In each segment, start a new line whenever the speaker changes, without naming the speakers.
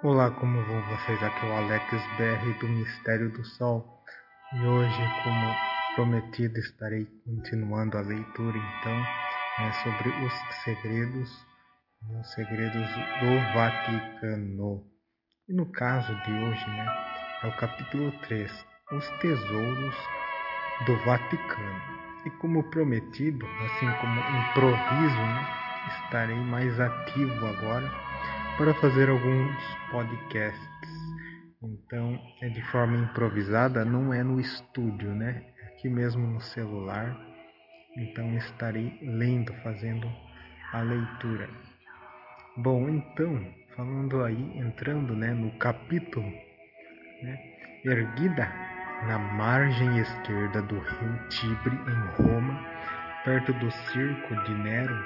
Olá, como vão vocês? Aqui é o Alex BR do Mistério do Sol e hoje, como prometido, estarei continuando a leitura então né, sobre os segredos, né, os segredos do Vaticano. E no caso de hoje, né, é o capítulo 3, os tesouros do Vaticano. E como prometido, assim como improviso, né, estarei mais ativo agora para fazer alguns podcasts. Então, é de forma improvisada, não é no estúdio, né? É aqui mesmo no celular. Então, estarei lendo, fazendo a leitura. Bom, então, falando aí, entrando né, no capítulo, né, erguida na margem esquerda do rio Tibre, em Roma, perto do circo de Nero,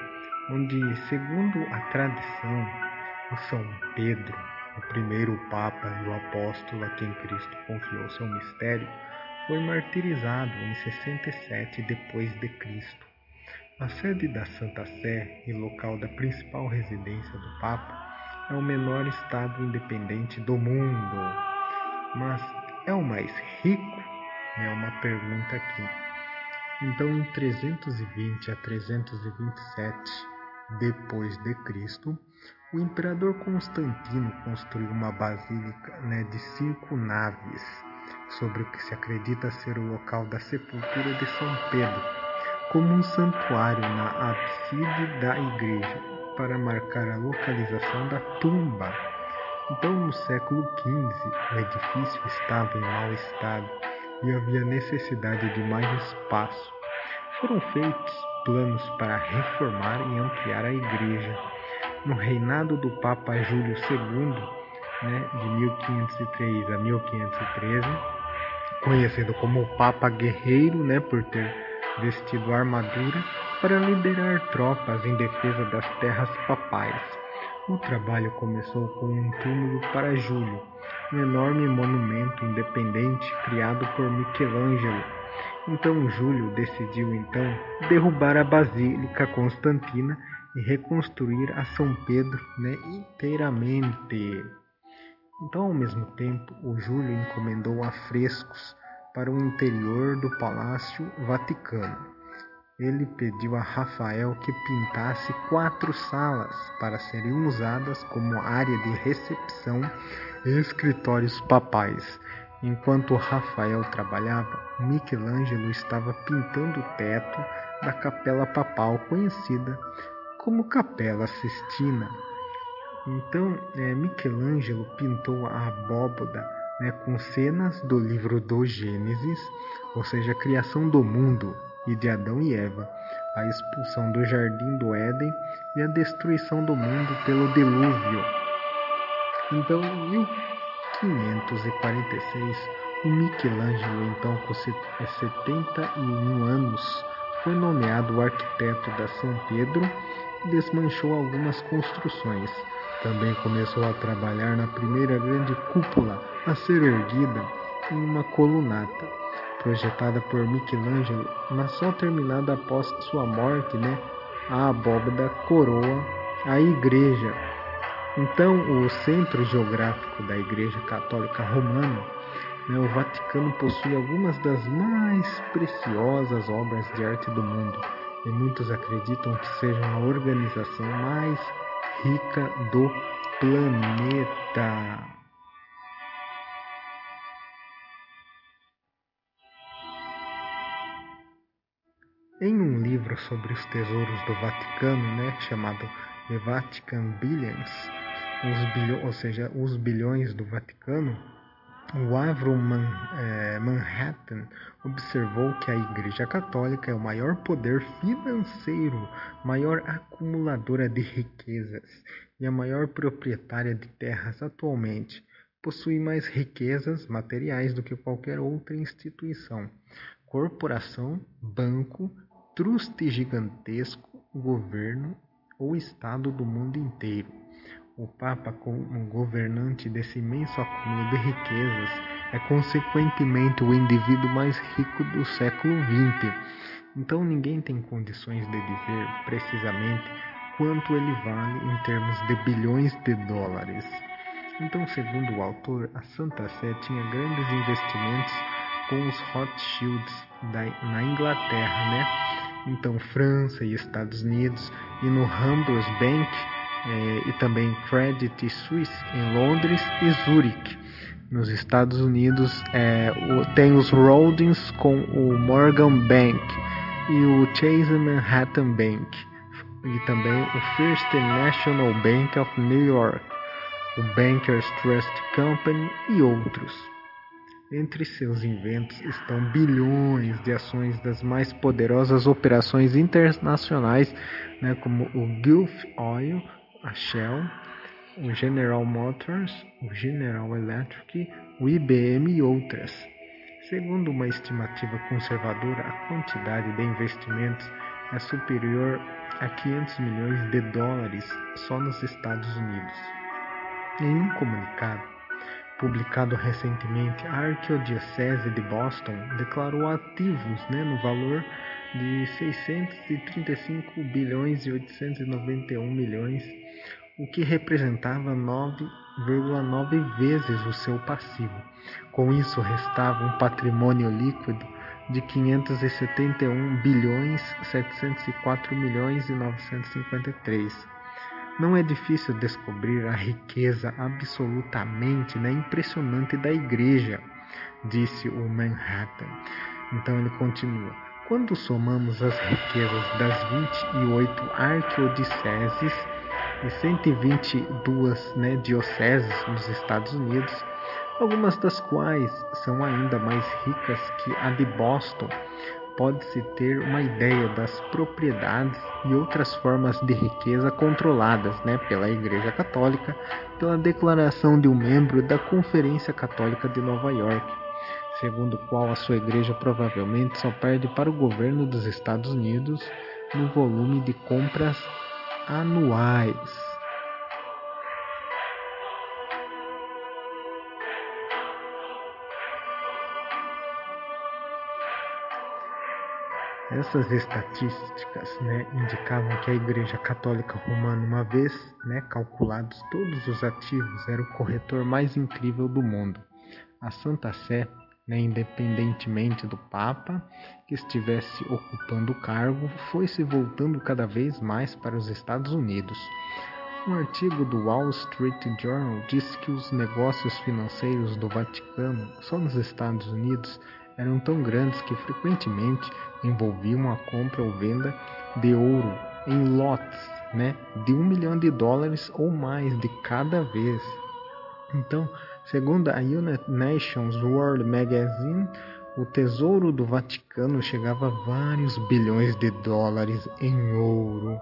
onde, segundo a tradição, o São Pedro, o primeiro Papa e o apóstolo a quem Cristo confiou seu mistério, foi martirizado em 67 depois de Cristo. A sede da Santa Sé e local da principal residência do Papa é o menor estado independente do mundo. Mas é o mais rico? É uma pergunta aqui. Então, em 320 a 327 depois de Cristo, o imperador Constantino construiu uma basílica né, de cinco naves, sobre o que se acredita ser o local da sepultura de São Pedro, como um santuário na ábside da igreja, para marcar a localização da tumba. Então, no século XV, o edifício estava em mau estado e havia necessidade de mais espaço. Foram feitos planos para reformar e ampliar a igreja no reinado do Papa Júlio II, né, de 1503 a 1513, conhecido como Papa Guerreiro, né, por ter vestido armadura para liderar tropas em defesa das terras papais. O trabalho começou com um túmulo para Júlio, um enorme monumento independente criado por Michelangelo. Então Júlio decidiu então derrubar a Basílica Constantina e reconstruir a São Pedro né, inteiramente. Então, ao mesmo tempo, o Júlio encomendou afrescos para o interior do Palácio Vaticano. Ele pediu a Rafael que pintasse quatro salas para serem usadas como área de recepção e escritórios papais. Enquanto Rafael trabalhava, Michelangelo estava pintando o teto da capela papal conhecida como Capela Sistina. Então, é, Michelangelo pintou a abóboda né, com cenas do livro do Gênesis, ou seja, a criação do mundo e de Adão e Eva, a expulsão do jardim do Éden e a destruição do mundo pelo dilúvio. Então, em 1546, o Michelangelo, então com 71 anos, foi nomeado arquiteto da São Pedro desmanchou algumas construções. Também começou a trabalhar na primeira grande cúpula a ser erguida em uma colunata, projetada por Michelangelo, mas só terminada após sua morte, né? A abóbada coroa a igreja. Então, o centro geográfico da Igreja Católica Romana, o Vaticano possui algumas das mais preciosas obras de arte do mundo e muitos acreditam que seja a organização mais rica do planeta. Em um livro sobre os tesouros do Vaticano, né, chamado The Vatican Billions, os bilhões, ou seja, os bilhões do Vaticano, o Avro Man, é, Manhattan observou que a Igreja Católica é o maior poder financeiro, maior acumuladora de riquezas e a maior proprietária de terras atualmente. Possui mais riquezas materiais do que qualquer outra instituição, corporação, banco, truste gigantesco, governo ou Estado do mundo inteiro. O Papa, como governante desse imenso acúmulo de riquezas, é consequentemente o indivíduo mais rico do século XX. Então ninguém tem condições de dizer precisamente quanto ele vale em termos de bilhões de dólares. Então, segundo o autor, a Santa Sé tinha grandes investimentos com os Rothschilds na Inglaterra, né? Então, França e Estados Unidos, e no Hamburg Bank é, e também Credit Suisse em Londres e Zurique. Nos Estados Unidos é, o, tem os Rodins com o Morgan Bank e o Chase Manhattan Bank e também o First National Bank of New York, o Bankers Trust Company e outros. Entre seus inventos estão bilhões de ações das mais poderosas operações internacionais, né, como o Gulf Oil, a Shell, o General Motors, o General Electric, o IBM e outras. Segundo uma estimativa conservadora, a quantidade de investimentos é superior a 500 milhões de dólares só nos Estados Unidos. Em um comunicado publicado recentemente, a Arquidiocese de Boston declarou ativos né, no valor de 635 bilhões e 891 milhões o que representava 9,9 vezes o seu passivo. Com isso, restava um patrimônio líquido de 571 bilhões 704 milhões e 953. Não é difícil descobrir a riqueza absolutamente né, impressionante da igreja, disse o Manhattan. Então ele continua. Quando somamos as riquezas das 28 arquiodioceses e 122 né, dioceses nos Estados Unidos, algumas das quais são ainda mais ricas que a de Boston. Pode-se ter uma ideia das propriedades e outras formas de riqueza controladas né, pela Igreja Católica, pela declaração de um membro da Conferência Católica de Nova York, segundo o qual a sua igreja provavelmente só perde para o governo dos Estados Unidos no volume de compras anuais. Essas estatísticas né, indicavam que a Igreja Católica Romana, uma vez né, calculados todos os ativos, era o corretor mais incrível do mundo. A Santa Sé né, independentemente do Papa que estivesse ocupando o cargo, foi se voltando cada vez mais para os Estados Unidos. Um artigo do Wall Street Journal diz que os negócios financeiros do Vaticano, só nos Estados Unidos, eram tão grandes que frequentemente envolviam a compra ou venda de ouro em lotes né, de um milhão de dólares ou mais de cada vez. Então, Segundo a United Nations World Magazine, o tesouro do Vaticano chegava a vários bilhões de dólares em ouro.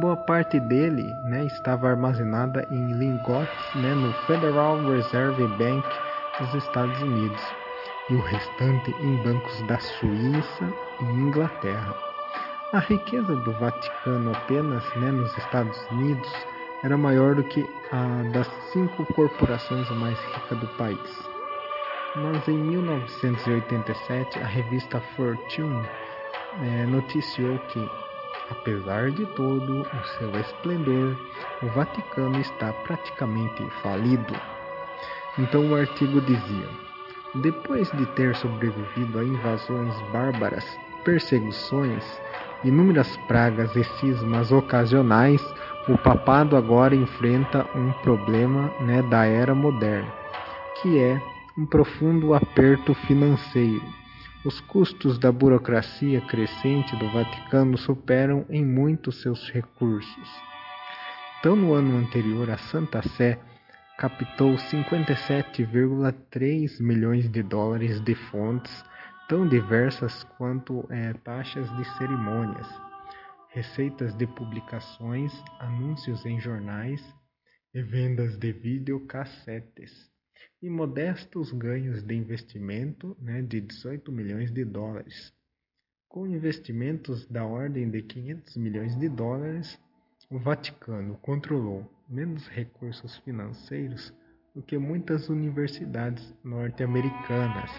Boa parte dele né, estava armazenada em lingotes né, no Federal Reserve Bank dos Estados Unidos e o restante em bancos da Suíça e Inglaterra. A riqueza do Vaticano apenas né, nos Estados Unidos era maior do que a das cinco corporações mais ricas do país. Mas em 1987, a revista Fortune é, noticiou que, apesar de todo o seu esplendor, o Vaticano está praticamente falido. Então o artigo dizia: depois de ter sobrevivido a invasões bárbaras, perseguições, inúmeras pragas e cismas ocasionais, o papado agora enfrenta um problema né, da era moderna, que é um profundo aperto financeiro. Os custos da burocracia crescente do Vaticano superam em muito seus recursos. Então, no ano anterior, a Santa Sé captou 57,3 milhões de dólares de fontes tão diversas quanto é, taxas de cerimônias receitas de publicações, anúncios em jornais e vendas de videocassetes, e modestos ganhos de investimento né, de 18 milhões de dólares. Com investimentos da ordem de 500 milhões de dólares, o Vaticano controlou menos recursos financeiros do que muitas universidades norte-americanas.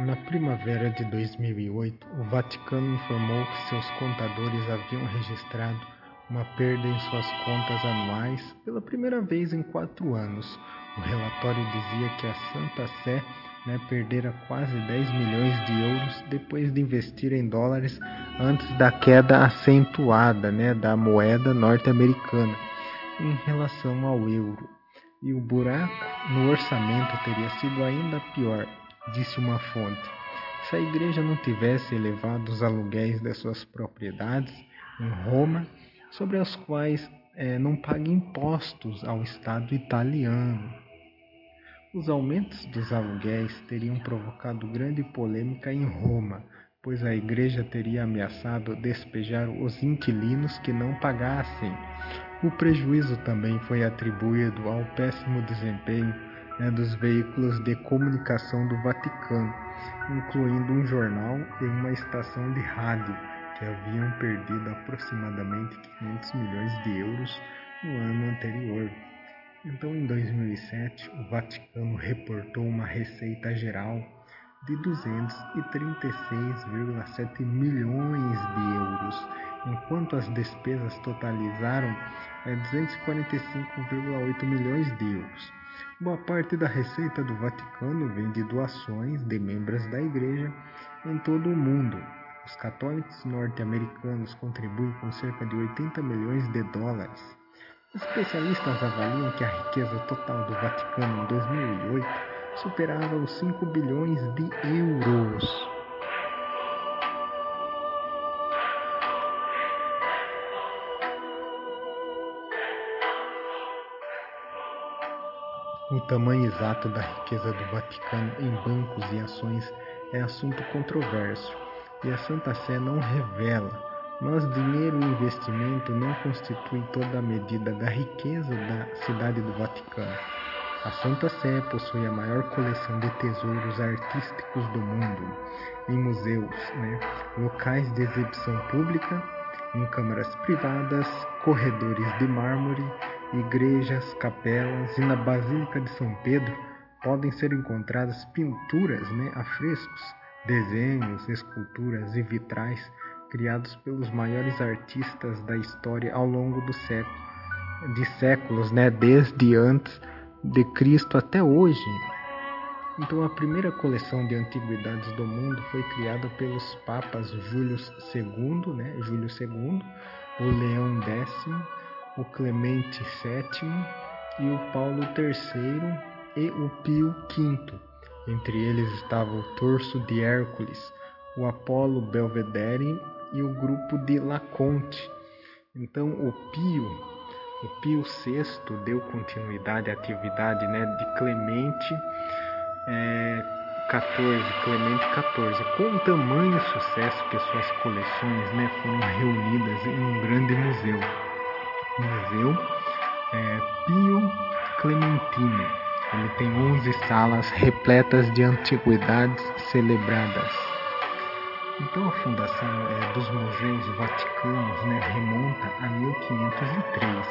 Na primavera de 2008, o Vaticano informou que seus contadores haviam registrado uma perda em suas contas anuais pela primeira vez em quatro anos. O relatório dizia que a Santa Sé né, perdera quase 10 milhões de euros depois de investir em dólares antes da queda acentuada né, da moeda norte-americana em relação ao euro. E o buraco no orçamento teria sido ainda pior, disse uma fonte. Se a igreja não tivesse elevado os aluguéis das suas propriedades em Roma, sobre as quais é, não paga impostos ao Estado italiano. Os aumentos dos aluguéis teriam provocado grande polêmica em Roma, pois a igreja teria ameaçado despejar os inquilinos que não pagassem. O prejuízo também foi atribuído ao péssimo desempenho né, dos veículos de comunicação do Vaticano, incluindo um jornal e uma estação de rádio, que haviam perdido aproximadamente 500 milhões de euros no ano anterior. Então, em 2007, o Vaticano reportou uma receita geral de 236,7 milhões de euros, enquanto as despesas totalizaram 245,8 é, milhões de euros. Boa parte da receita do Vaticano vem de doações de membros da Igreja em todo o mundo. Os católicos norte-americanos contribuem com cerca de 80 milhões de dólares. Especialistas avaliam que a riqueza total do Vaticano em 2008 superava os 5 bilhões de euros. O tamanho exato da riqueza do Vaticano em bancos e ações é assunto controverso e a Santa Sé não revela, mas dinheiro e investimento não constituem toda a medida da riqueza da cidade do Vaticano. A Santa Sé possui a maior coleção de tesouros artísticos do mundo, em museus, né, locais de exibição pública, em câmaras privadas, corredores de mármore igrejas, capelas e na Basílica de São Pedro podem ser encontradas pinturas, né, afrescos, desenhos, esculturas e vitrais criados pelos maiores artistas da história ao longo do século, de séculos, né, desde antes de Cristo até hoje. Então, a primeira coleção de antiguidades do mundo foi criada pelos papas Júlio II, né, Júlio II, o Leão X o Clemente VII e o Paulo III e o Pio V. Entre eles estava o Torso de Hércules, o Apolo Belvedere e o grupo de Laconte. Então o Pio, o Pio VI deu continuidade à atividade né, de Clemente é, 14, Clemente XIV, com tamanho sucesso que suas coleções né, foram reunidas em um grande museu. Museu é, Pio Clementino. Ele tem 11 salas repletas de antiguidades celebradas. Então a fundação é, dos museus vaticanos né, remonta a 1503,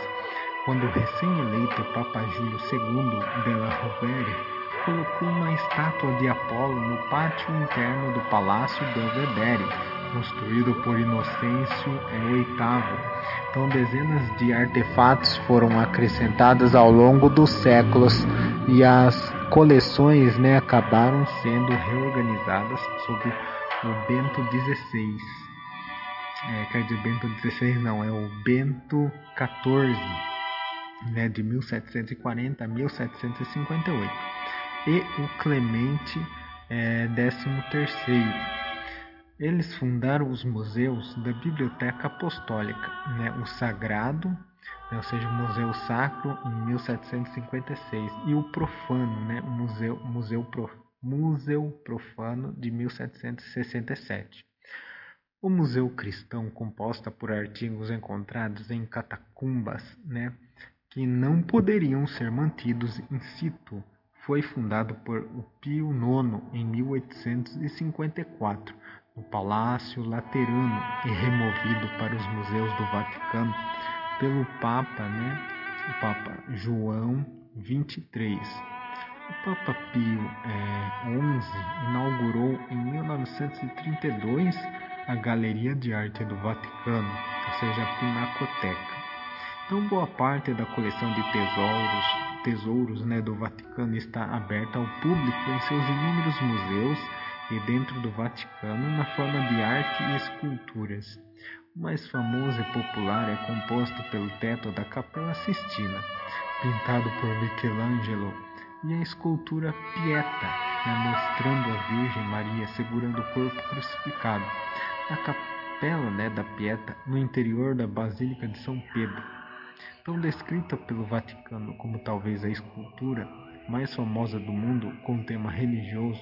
quando o recém-eleito Papa Júlio II della Rovere colocou uma estátua de Apolo no pátio interno do Palácio Belvedere, construído por Inocêncio VIII. Então, dezenas de artefatos foram acrescentados ao longo dos séculos e as coleções né, acabaram sendo reorganizadas sob o Bento XVI. É, quer dizer, Bento XVI não, é o Bento XIV, né, de 1740 a 1758, e o Clemente é, XIII eles fundaram os museus da Biblioteca Apostólica, né, o Sagrado, né, ou seja, o Museu Sacro, em 1756, e o Profano, né, o Museu, Museu, Pro, Museu Profano, de 1767. O Museu Cristão, composta por artigos encontrados em catacumbas, né, que não poderiam ser mantidos in situ, foi fundado por Pio IX em 1854 no Palácio Laterano e removido para os museus do Vaticano pelo Papa, né, o Papa João XXIII. O Papa Pio XI é, inaugurou em 1932 a Galeria de Arte do Vaticano, ou seja, a Pinacoteca. Então, boa parte da coleção de tesouros, tesouros né, do Vaticano está aberta ao público em seus inúmeros museus e dentro do Vaticano na forma de arte e esculturas. Mais famoso e popular é composto pelo teto da Capela Sistina, pintado por Michelangelo, e a escultura Pieta, né, mostrando a Virgem Maria segurando o corpo crucificado. A capela né, da Pieta, no interior da Basílica de São Pedro. Tão descrita pelo Vaticano como talvez a escultura mais famosa do mundo com tema religioso,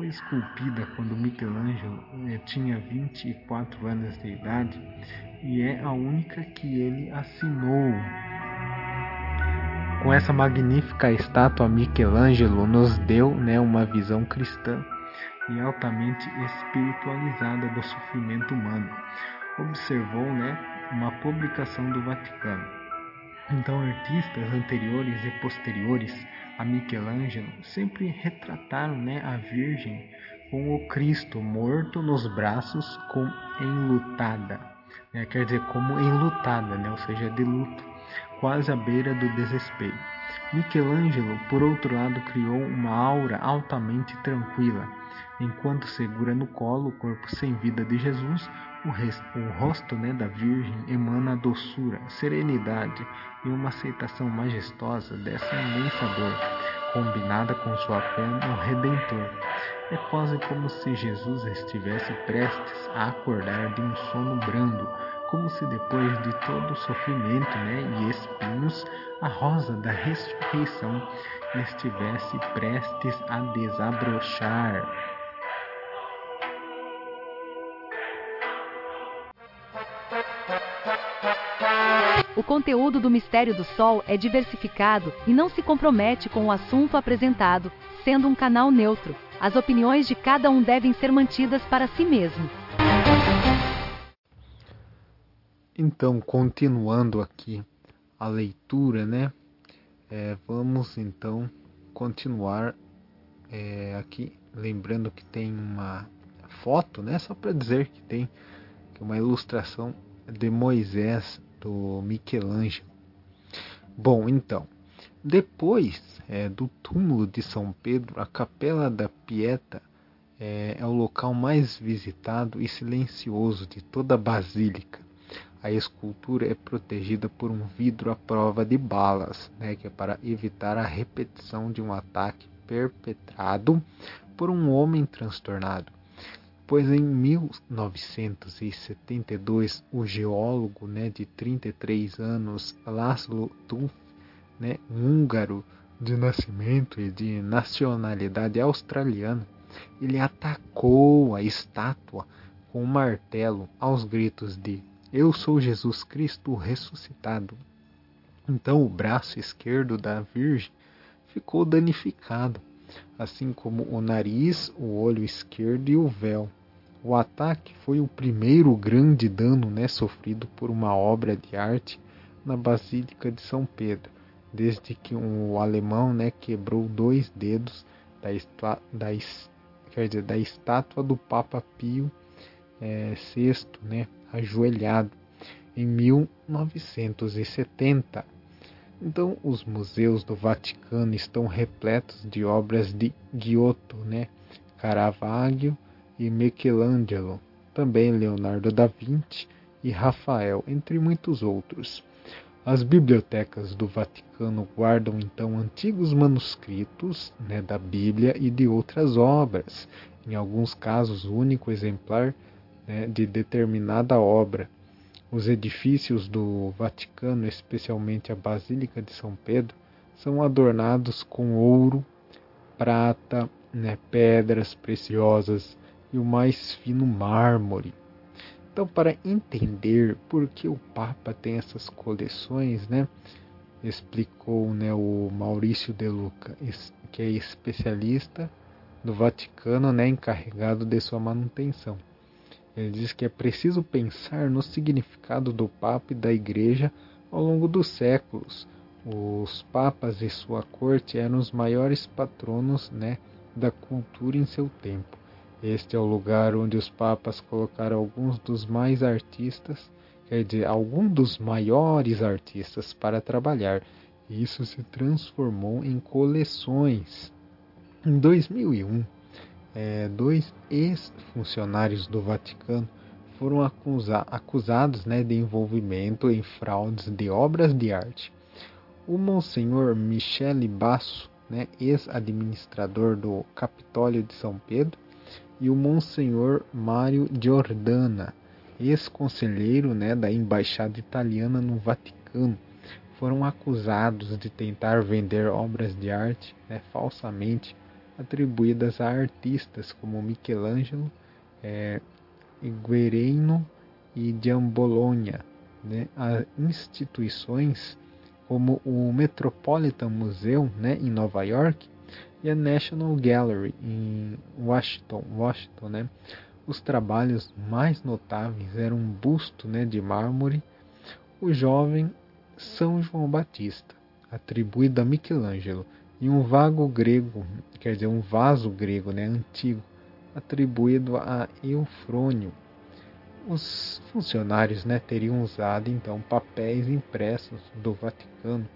foi esculpida quando Michelangelo eh, tinha 24 anos de idade e é a única que ele assinou. Com essa magnífica estátua, Michelangelo nos deu né, uma visão cristã e altamente espiritualizada do sofrimento humano. Observou né, uma publicação do Vaticano. Então, artistas anteriores e posteriores a Michelangelo sempre retrataram né, a Virgem com o Cristo morto nos braços com enlutada, né, quer dizer, como enlutada, né, ou seja, de luto, quase à beira do desespero. Michelangelo, por outro lado, criou uma aura altamente tranquila, enquanto segura no colo o corpo sem vida de Jesus, o, resto, o rosto né, da Virgem emana doçura, serenidade e uma aceitação majestosa dessa imensa dor, combinada com sua fé no Redentor. É quase como se Jesus estivesse prestes a acordar de um sono brando, como se depois de todo o sofrimento né, e espinhos, a rosa da ressurreição estivesse prestes a desabrochar.
O conteúdo do Mistério do Sol é diversificado e não se compromete com o assunto apresentado, sendo um canal neutro. As opiniões de cada um devem ser mantidas para si mesmo.
Então, continuando aqui a leitura, né? É, vamos então continuar é, aqui, lembrando que tem uma foto, né? Só para dizer que tem uma ilustração de Moisés do Michelangelo. Bom, então, depois é, do túmulo de São Pedro, a Capela da Pieta é, é o local mais visitado e silencioso de toda a basílica. A escultura é protegida por um vidro à prova de balas, né, que é para evitar a repetição de um ataque perpetrado por um homem transtornado pois em 1972 o geólogo né, de 33 anos Laszlo Tuff, né, húngaro de nascimento e de nacionalidade australiana, ele atacou a estátua com um martelo aos gritos de Eu sou Jesus Cristo ressuscitado. Então o braço esquerdo da Virgem ficou danificado, assim como o nariz, o olho esquerdo e o véu. O ataque foi o primeiro grande dano né, sofrido por uma obra de arte na Basílica de São Pedro, desde que um alemão né, quebrou dois dedos da, da, quer dizer, da estátua do Papa Pio é, VI, né, ajoelhado, em 1970. Então, os museus do Vaticano estão repletos de obras de Giotto, né, Caravaggio e Michelangelo, também Leonardo da Vinci e Rafael, entre muitos outros. As bibliotecas do Vaticano guardam então antigos manuscritos né, da Bíblia e de outras obras, em alguns casos, o único exemplar né, de determinada obra. Os edifícios do Vaticano, especialmente a Basílica de São Pedro, são adornados com ouro, prata, né, pedras preciosas, e o mais fino mármore. Então, para entender por que o Papa tem essas coleções, né, explicou né, o Maurício De Luca, que é especialista do Vaticano, né, encarregado de sua manutenção. Ele diz que é preciso pensar no significado do Papa e da Igreja ao longo dos séculos, Os papas e sua corte eram os maiores patronos né, da cultura em seu tempo. Este é o lugar onde os papas colocaram alguns dos mais artistas, quer dizer, alguns dos maiores artistas para trabalhar. E isso se transformou em coleções. Em 2001, é, dois ex-funcionários do Vaticano foram acusa acusados né, de envolvimento em fraudes de obras de arte. O Monsenhor Michele Basso, né, ex-administrador do Capitólio de São Pedro, e o Monsenhor Mário Giordana, ex-conselheiro né, da Embaixada Italiana no Vaticano, foram acusados de tentar vender obras de arte né, falsamente atribuídas a artistas como Michelangelo, é, Guerreiro e Giambologna, né, a instituições como o Metropolitan Museum né, em Nova York e a National Gallery em Washington. Washington né. Os trabalhos mais notáveis eram um busto né, de mármore, o jovem São João Batista, atribuído a Michelangelo, e um vago grego, quer dizer, um vaso grego né, antigo, atribuído a Eufrônio. Os funcionários né, teriam usado então papéis impressos do Vaticano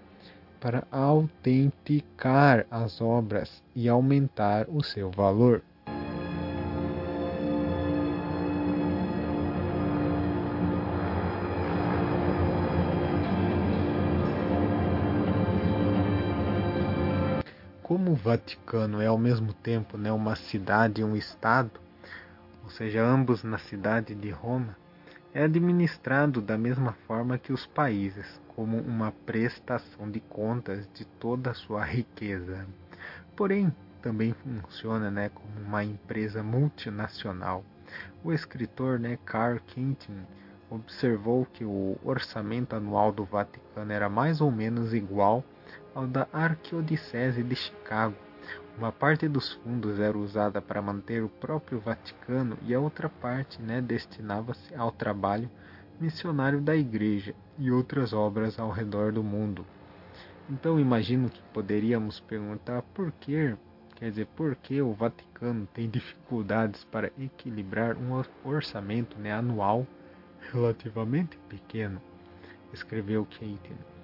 para autenticar as obras e aumentar o seu valor. como o Vaticano é ao mesmo tempo né, uma cidade e um estado, ou seja, ambos na cidade de Roma, é administrado da mesma forma que os países, como uma prestação de contas de toda a sua riqueza. Porém, também funciona né, como uma empresa multinacional. O escritor né, Carl observou que o orçamento anual do Vaticano era mais ou menos igual ao da Arquidiocese de Chicago. Uma parte dos fundos era usada para manter o próprio Vaticano e a outra parte né, destinava-se ao trabalho missionário da Igreja e outras obras ao redor do mundo. Então imagino que poderíamos perguntar por que, quer dizer, por que o Vaticano tem dificuldades para equilibrar um orçamento né, anual relativamente pequeno, escreveu Keaton.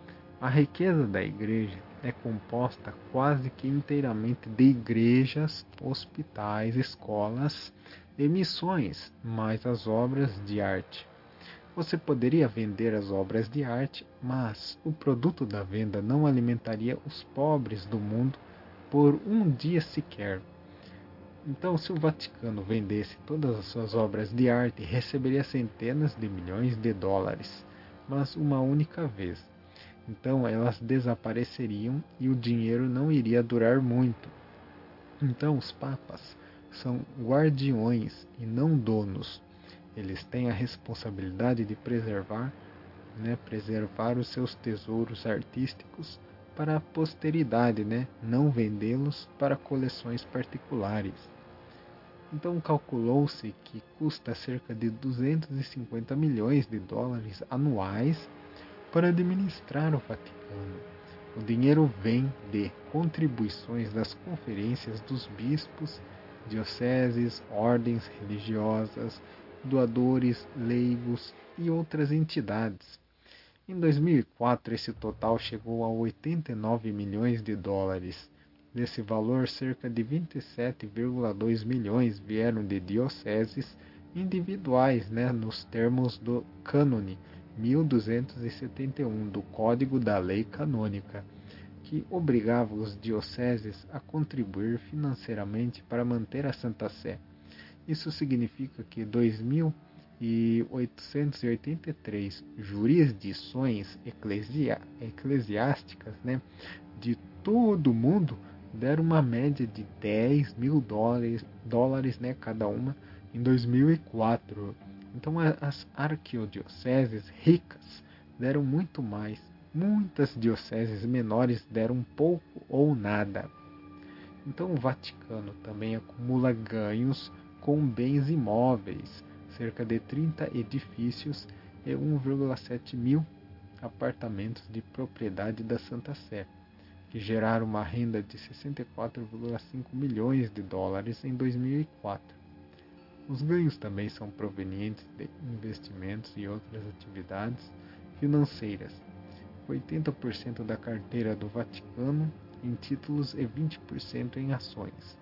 A riqueza da igreja é composta quase que inteiramente de igrejas, hospitais, escolas e missões, mais as obras de arte. Você poderia vender as obras de arte, mas o produto da venda não alimentaria os pobres do mundo por um dia sequer. Então, se o Vaticano vendesse todas as suas obras de arte, receberia centenas de milhões de dólares, mas uma única vez. Então elas desapareceriam e o dinheiro não iria durar muito. Então os papas são guardiões e não donos. Eles têm a responsabilidade de preservar, né, preservar os seus tesouros artísticos para a posteridade, né, não vendê-los para coleções particulares. Então calculou-se que custa cerca de 250 milhões de dólares anuais para administrar o Vaticano. O dinheiro vem de contribuições das conferências dos bispos, dioceses, ordens religiosas, doadores, leigos e outras entidades. Em 2004, esse total chegou a 89 milhões de dólares. Desse valor, cerca de 27,2 milhões vieram de dioceses individuais, né, nos termos do cânone 1271 do Código da Lei Canônica, que obrigava os dioceses a contribuir financeiramente para manter a Santa Sé. Isso significa que 2.883 jurisdições eclesia, eclesiásticas né, de todo o mundo deram uma média de 10 mil dólares, dólares né, cada uma em 2004 então as arquiodioceses ricas deram muito mais, muitas dioceses menores deram pouco ou nada. Então o Vaticano também acumula ganhos com bens imóveis, cerca de 30 edifícios e 1,7 mil apartamentos de propriedade da Santa Sé, que geraram uma renda de 64,5 milhões de dólares em 2004. Os ganhos também são provenientes de investimentos e outras atividades financeiras. 80% da carteira do Vaticano em títulos e 20% em ações.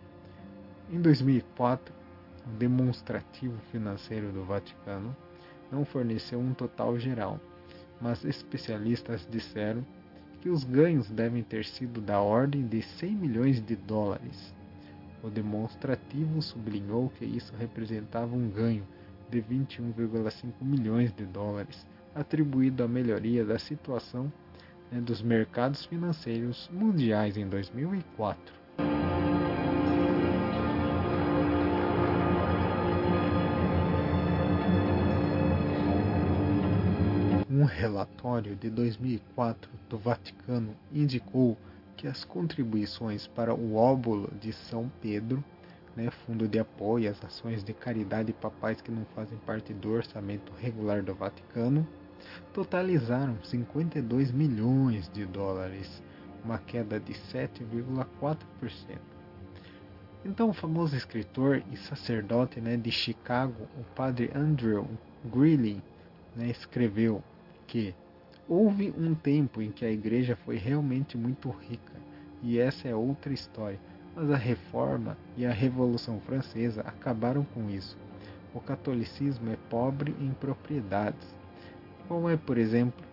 Em 2004, o demonstrativo financeiro do Vaticano não forneceu um total geral, mas especialistas disseram que os ganhos devem ter sido da ordem de 100 milhões de dólares. O demonstrativo sublinhou que isso representava um ganho de 21,5 milhões de dólares, atribuído à melhoria da situação né, dos mercados financeiros mundiais em 2004. Um relatório de 2004 do Vaticano indicou que as contribuições para o óbolo de São Pedro, né, fundo de apoio às ações de caridade papais que não fazem parte do orçamento regular do Vaticano, totalizaram 52 milhões de dólares, uma queda de 7,4%. Então, o famoso escritor e sacerdote né, de Chicago, o padre Andrew Greeley, né, escreveu que houve um tempo em que a igreja foi realmente muito rica, e essa é outra história, mas a reforma e a revolução francesa acabaram com isso. O catolicismo é pobre em propriedades, como é, por exemplo,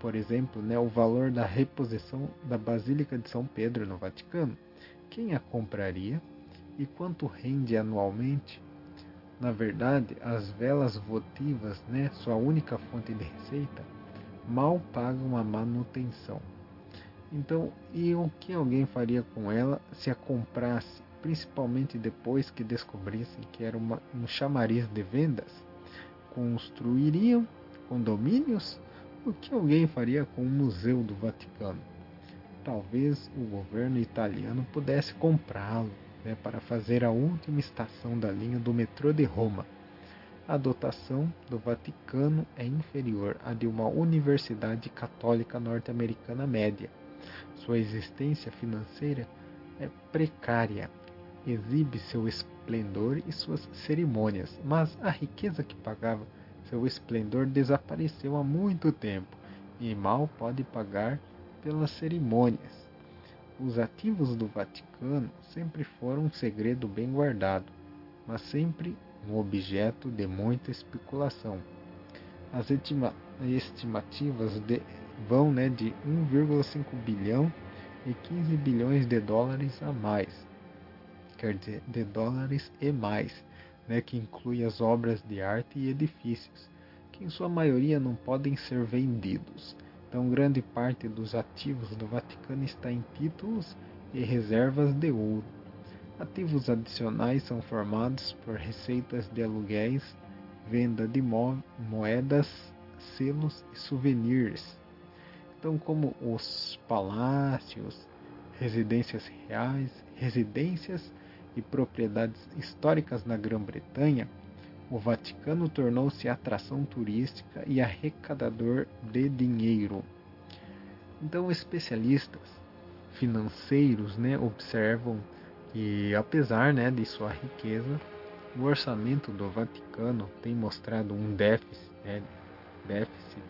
por exemplo, né, o valor da reposição da Basílica de São Pedro no Vaticano. Quem a compraria e quanto rende anualmente? Na verdade, as velas votivas, né, sua única fonte de receita, mal pagam a manutenção. Então, e o que alguém faria com ela se a comprasse, principalmente depois que descobrissem que era uma, um chamariz de vendas? Construiriam condomínios? O que alguém faria com o Museu do Vaticano? Talvez o governo italiano pudesse comprá-lo né, para fazer a última estação da linha do metrô de Roma. A dotação do Vaticano é inferior à de uma universidade católica norte-americana média. Sua existência financeira é precária, exibe seu esplendor e suas cerimônias, mas a riqueza que pagava seu esplendor desapareceu há muito tempo e mal pode pagar pelas cerimônias. Os ativos do Vaticano sempre foram um segredo bem guardado, mas sempre um objeto de muita especulação. As estimativas de, vão né, de 1,5 bilhão e 15 bilhões de dólares a mais, quer dizer, de dólares e mais, né, que inclui as obras de arte e edifícios, que em sua maioria não podem ser vendidos. Então, grande parte dos ativos do Vaticano está em títulos e reservas de ouro. Ativos adicionais são formados por receitas de aluguéis, venda de moedas, selos e souvenirs. Então, como os palácios, residências reais, residências e propriedades históricas na Grã-Bretanha, o Vaticano tornou-se atração turística e arrecadador de dinheiro. Então, especialistas financeiros né, observam que, apesar né, de sua riqueza, o orçamento do Vaticano tem mostrado um déficit, né, déficit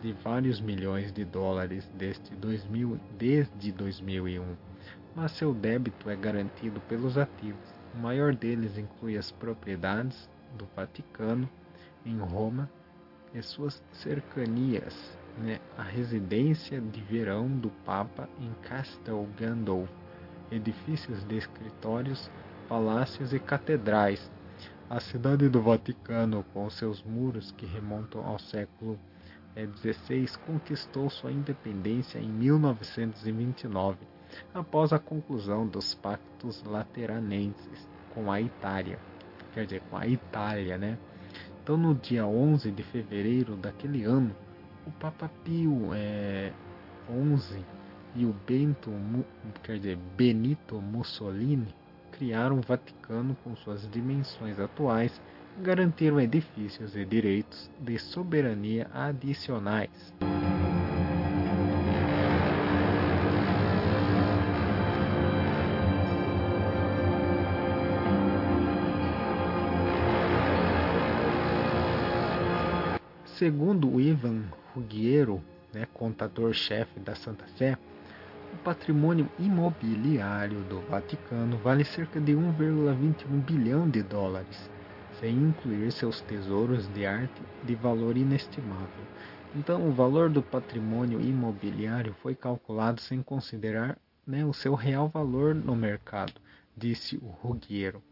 de vários milhões de dólares desde, 2000, desde 2001, mas seu débito é garantido pelos ativos. O maior deles inclui as propriedades do Vaticano em Roma e suas cercanias, né, a residência de verão do Papa em Castel Gandolfo, edifícios de escritórios, palácios e catedrais. A cidade do Vaticano, com seus muros que remontam ao século XVI, conquistou sua independência em 1929, após a conclusão dos Pactos Lateranenses com a Itália quer dizer, com a Itália, né? Então, no dia 11 de fevereiro daquele ano, o Papa Pio é, 11 e o Bento, quer dizer, Benito Mussolini criaram o Vaticano com suas dimensões atuais e garantiram edifícios e direitos de soberania adicionais. Segundo Ivan Ruggiero, né, contador-chefe da Santa Sé, o patrimônio imobiliário do Vaticano vale cerca de 1,21 bilhão de dólares, sem incluir seus tesouros de arte de valor inestimável. Então, o valor do patrimônio imobiliário foi calculado sem considerar né, o seu real valor no mercado, disse o Ruggiero.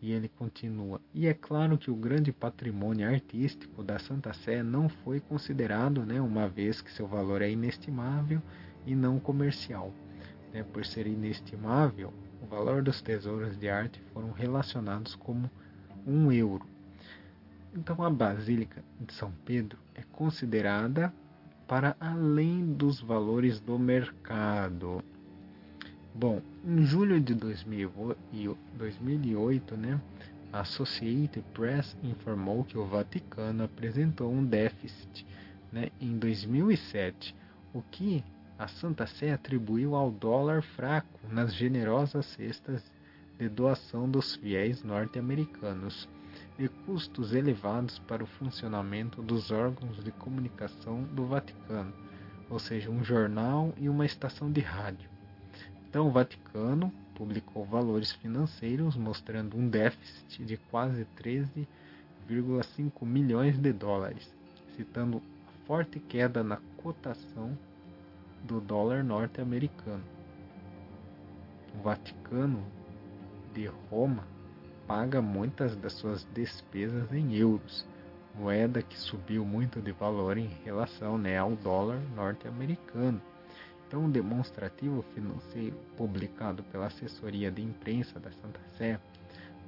E ele continua: E é claro que o grande patrimônio artístico da Santa Sé não foi considerado, né, uma vez que seu valor é inestimável e não comercial. Né, por ser inestimável, o valor dos tesouros de arte foram relacionados como um euro. Então a Basílica de São Pedro é considerada para além dos valores do mercado. Bom, em julho de 2008, né, a Associated Press informou que o Vaticano apresentou um déficit né, em 2007, o que a Santa Sé atribuiu ao dólar fraco nas generosas cestas de doação dos fiéis norte-americanos e custos elevados para o funcionamento dos órgãos de comunicação do Vaticano, ou seja, um jornal e uma estação de rádio. Então, o Vaticano publicou valores financeiros mostrando um déficit de quase 13,5 milhões de dólares, citando a forte queda na cotação do dólar norte-americano. O Vaticano de Roma paga muitas das suas despesas em euros, moeda que subiu muito de valor em relação né, ao dólar norte-americano. Então, o demonstrativo financeiro publicado pela assessoria de imprensa da Santa Sé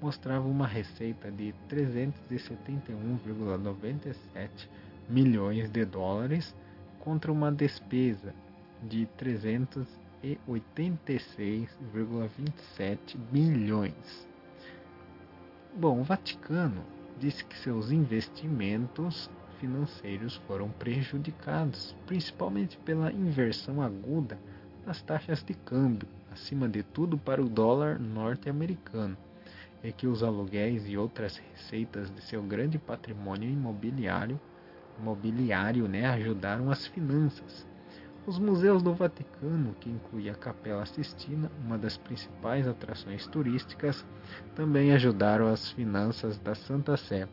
mostrava uma receita de 371,97 milhões de dólares contra uma despesa de 386,27 milhões. Bom, o Vaticano disse que seus investimentos financeiros foram prejudicados, principalmente pela inversão aguda das taxas de câmbio, acima de tudo para o dólar norte-americano, e que os aluguéis e outras receitas de seu grande patrimônio imobiliário, imobiliário né, ajudaram as finanças. Os museus do Vaticano, que inclui a Capela Sistina, uma das principais atrações turísticas, também ajudaram as finanças da Santa Sé.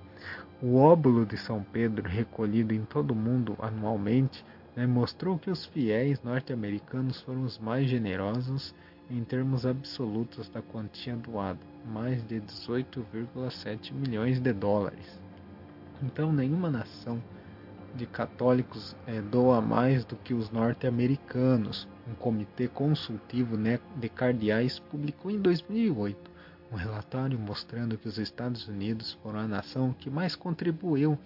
O óbolo de São Pedro, recolhido em todo o mundo anualmente, né, mostrou que os fiéis norte-americanos foram os mais generosos em termos absolutos da quantia doada, mais de 18,7 milhões de dólares. Então, nenhuma nação de católicos é, doa mais do que os norte-americanos. Um comitê consultivo né, de cardeais publicou em 2008 um relatório mostrando que os Estados Unidos foram a nação que mais contribuiu,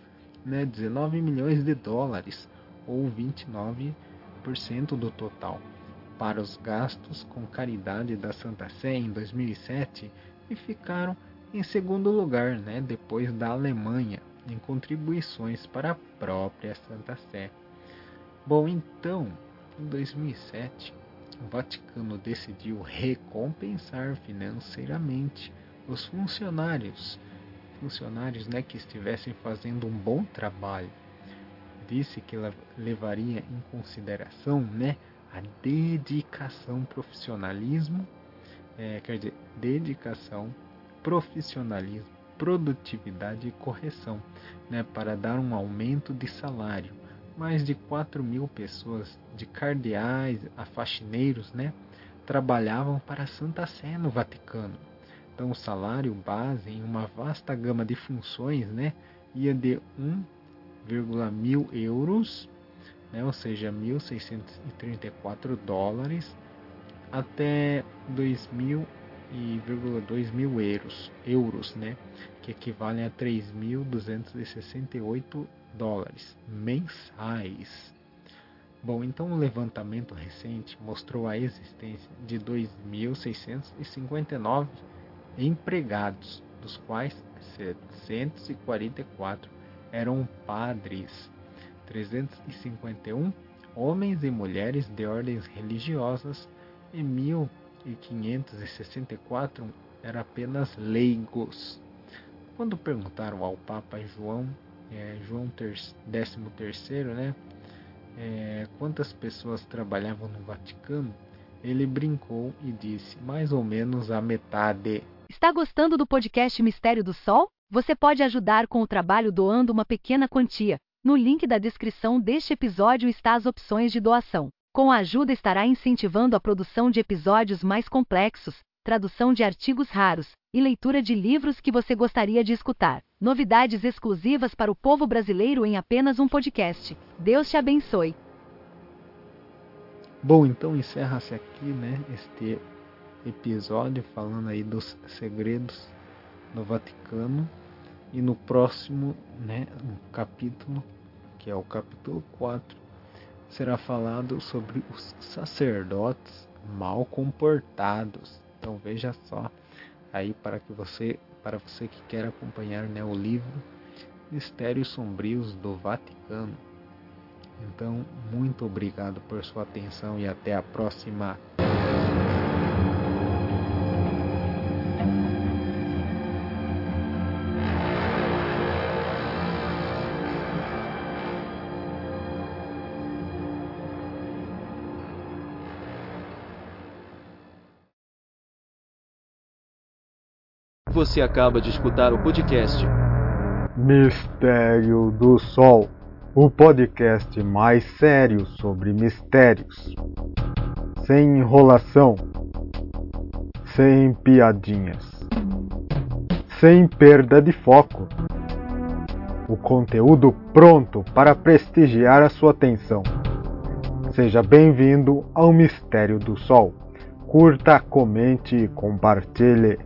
né, 19 milhões de dólares, ou 29% do total, para os gastos com caridade da Santa Sé em 2007 e ficaram em segundo lugar, né, depois da Alemanha, em contribuições para a própria Santa Sé. Bom, então, em 2007, o Vaticano decidiu recompensar financeiramente os funcionários, funcionários né, que estivessem fazendo um bom trabalho. Disse que levaria em consideração né, a dedicação, profissionalismo, é, quer dizer, dedicação, profissionalismo, produtividade e correção, né, para dar um aumento de salário mais de 4 mil pessoas, de cardeais a faxineiros, né, trabalhavam para a Santa Sé no Vaticano. Então, o salário base em uma vasta gama de funções né, ia de 1,1 mil euros, né, ou seja, 1.634 dólares, até 2.000 mil euros, euros, né, que equivalem a 3.268 dólares mensais. Bom, então o levantamento recente mostrou a existência de 2.659 empregados, dos quais 744 eram padres, 351 homens e mulheres de ordens religiosas e 1.564 eram apenas leigos. Quando perguntaram ao Papa João é, João terceiro, né? É, quantas pessoas trabalhavam no Vaticano? Ele brincou e disse mais ou menos a metade.
Está gostando do podcast Mistério do Sol? Você pode ajudar com o trabalho doando uma pequena quantia. No link da descrição deste episódio está as opções de doação. Com a ajuda estará incentivando a produção de episódios mais complexos, tradução de artigos raros e leitura de livros que você gostaria de escutar. Novidades exclusivas para o povo brasileiro em apenas um podcast. Deus te abençoe.
Bom, então encerra-se aqui, né, este episódio falando aí dos segredos do Vaticano e no próximo, né, capítulo, que é o capítulo 4, será falado sobre os sacerdotes mal comportados. Então veja só aí para que você, para você que quer acompanhar né, o livro Mistérios Sombrios do Vaticano. Então, muito obrigado por sua atenção e até a próxima.
Você acaba de escutar o podcast
Mistério do Sol o podcast mais sério sobre mistérios. Sem enrolação, sem piadinhas, sem perda de foco. O conteúdo pronto para prestigiar a sua atenção. Seja bem-vindo ao Mistério do Sol. Curta, comente e compartilhe.